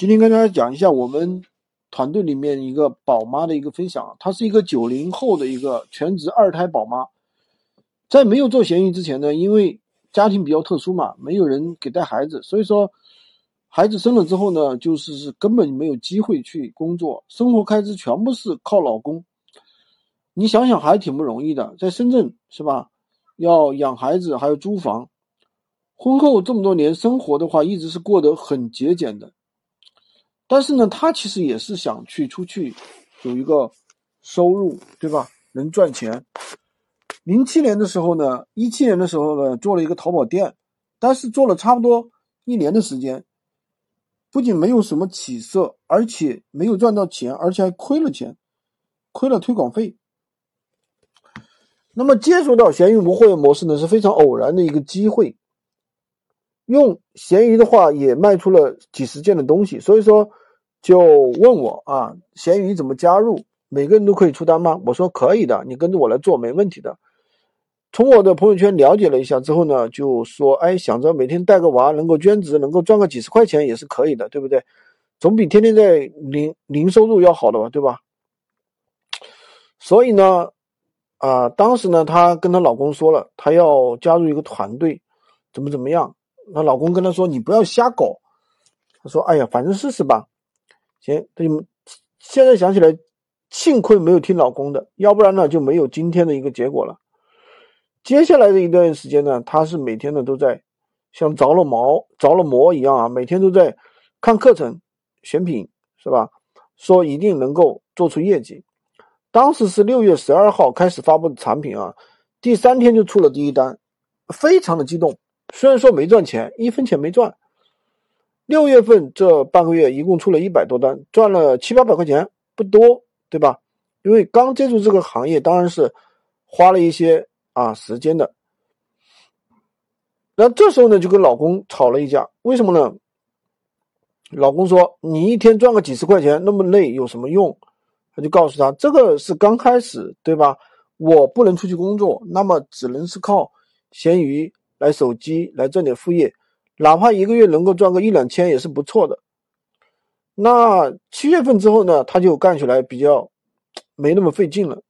今天跟大家讲一下我们团队里面一个宝妈的一个分享。她是一个九零后的一个全职二胎宝妈，在没有做闲鱼之前呢，因为家庭比较特殊嘛，没有人给带孩子，所以说孩子生了之后呢，就是是根本没有机会去工作，生活开支全部是靠老公。你想想还挺不容易的，在深圳是吧？要养孩子还要租房，婚后这么多年生活的话，一直是过得很节俭的。但是呢，他其实也是想去出去有一个收入，对吧？能赚钱。零七年的时候呢，一七年的时候呢，做了一个淘宝店，但是做了差不多一年的时间，不仅没有什么起色，而且没有赚到钱，而且还亏了钱，亏了推广费。那么接触到闲鱼无货源模式呢，是非常偶然的一个机会。用闲鱼的话，也卖出了几十件的东西，所以说。就问我啊，闲鱼怎么加入？每个人都可以出单吗？我说可以的，你跟着我来做没问题的。从我的朋友圈了解了一下之后呢，就说哎，想着每天带个娃，能够兼职，能够赚个几十块钱也是可以的，对不对？总比天天在零零收入要好的吧，对吧？所以呢，啊，当时呢，她跟她老公说了，她要加入一个团队，怎么怎么样？她老公跟她说，你不要瞎搞。她说，哎呀，反正试试吧。行，他就现在想起来，幸亏没有听老公的，要不然呢就没有今天的一个结果了。接下来的一段时间呢，他是每天呢都在像着了毛、着了魔一样啊，每天都在看课程、选品，是吧？说一定能够做出业绩。当时是六月十二号开始发布的产品啊，第三天就出了第一单，非常的激动。虽然说没赚钱，一分钱没赚。六月份这半个月一共出了一百多单，赚了七八百块钱，不多，对吧？因为刚接触这个行业，当然是花了一些啊时间的。那这时候呢，就跟老公吵了一架，为什么呢？老公说：“你一天赚个几十块钱，那么累有什么用？”他就告诉他：“这个是刚开始，对吧？我不能出去工作，那么只能是靠闲鱼来手机来挣点副业。”哪怕一个月能够赚个一两千也是不错的。那七月份之后呢，他就干起来比较没那么费劲了。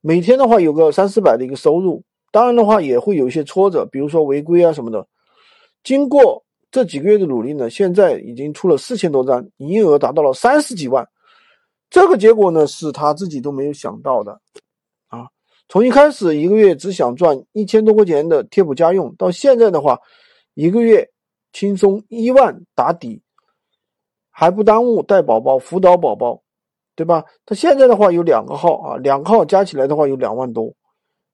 每天的话有个三四百的一个收入，当然的话也会有一些挫折，比如说违规啊什么的。经过这几个月的努力呢，现在已经出了四千多单，营业额达到了三十几万。这个结果呢是他自己都没有想到的啊！从一开始一个月只想赚一千多块钱的贴补家用，到现在的话，一个月。轻松一万打底，还不耽误带宝宝、辅导宝宝，对吧？她现在的话有两个号啊，两个号加起来的话有两万多，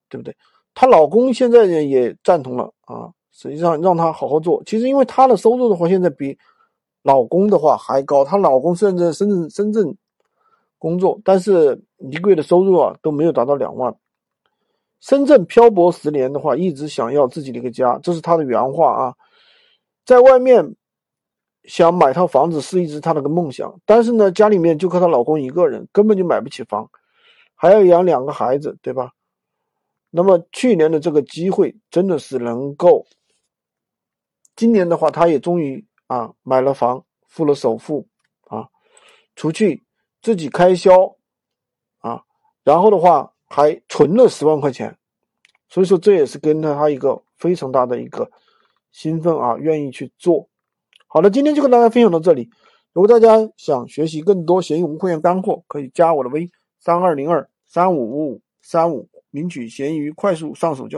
对不对？她老公现在也赞同了啊，实际上让她好好做。其实因为她的收入的话，现在比老公的话还高。她老公甚至深圳深圳工作，但是一个月的收入啊都没有达到两万。深圳漂泊十年的话，一直想要自己的一个家，这是她的原话啊。在外面想买套房子是一直她的个梦想，但是呢，家里面就靠她老公一个人，根本就买不起房，还要养两个孩子，对吧？那么去年的这个机会真的是能够，今年的话，她也终于啊买了房，付了首付啊，除去自己开销啊，然后的话还存了十万块钱，所以说这也是跟了她一个非常大的一个。兴奋啊，愿意去做。好了，今天就跟大家分享到这里。如果大家想学习更多闲鱼无会员干货，可以加我的微三二零二三五五五三五，领取闲鱼快速上手教。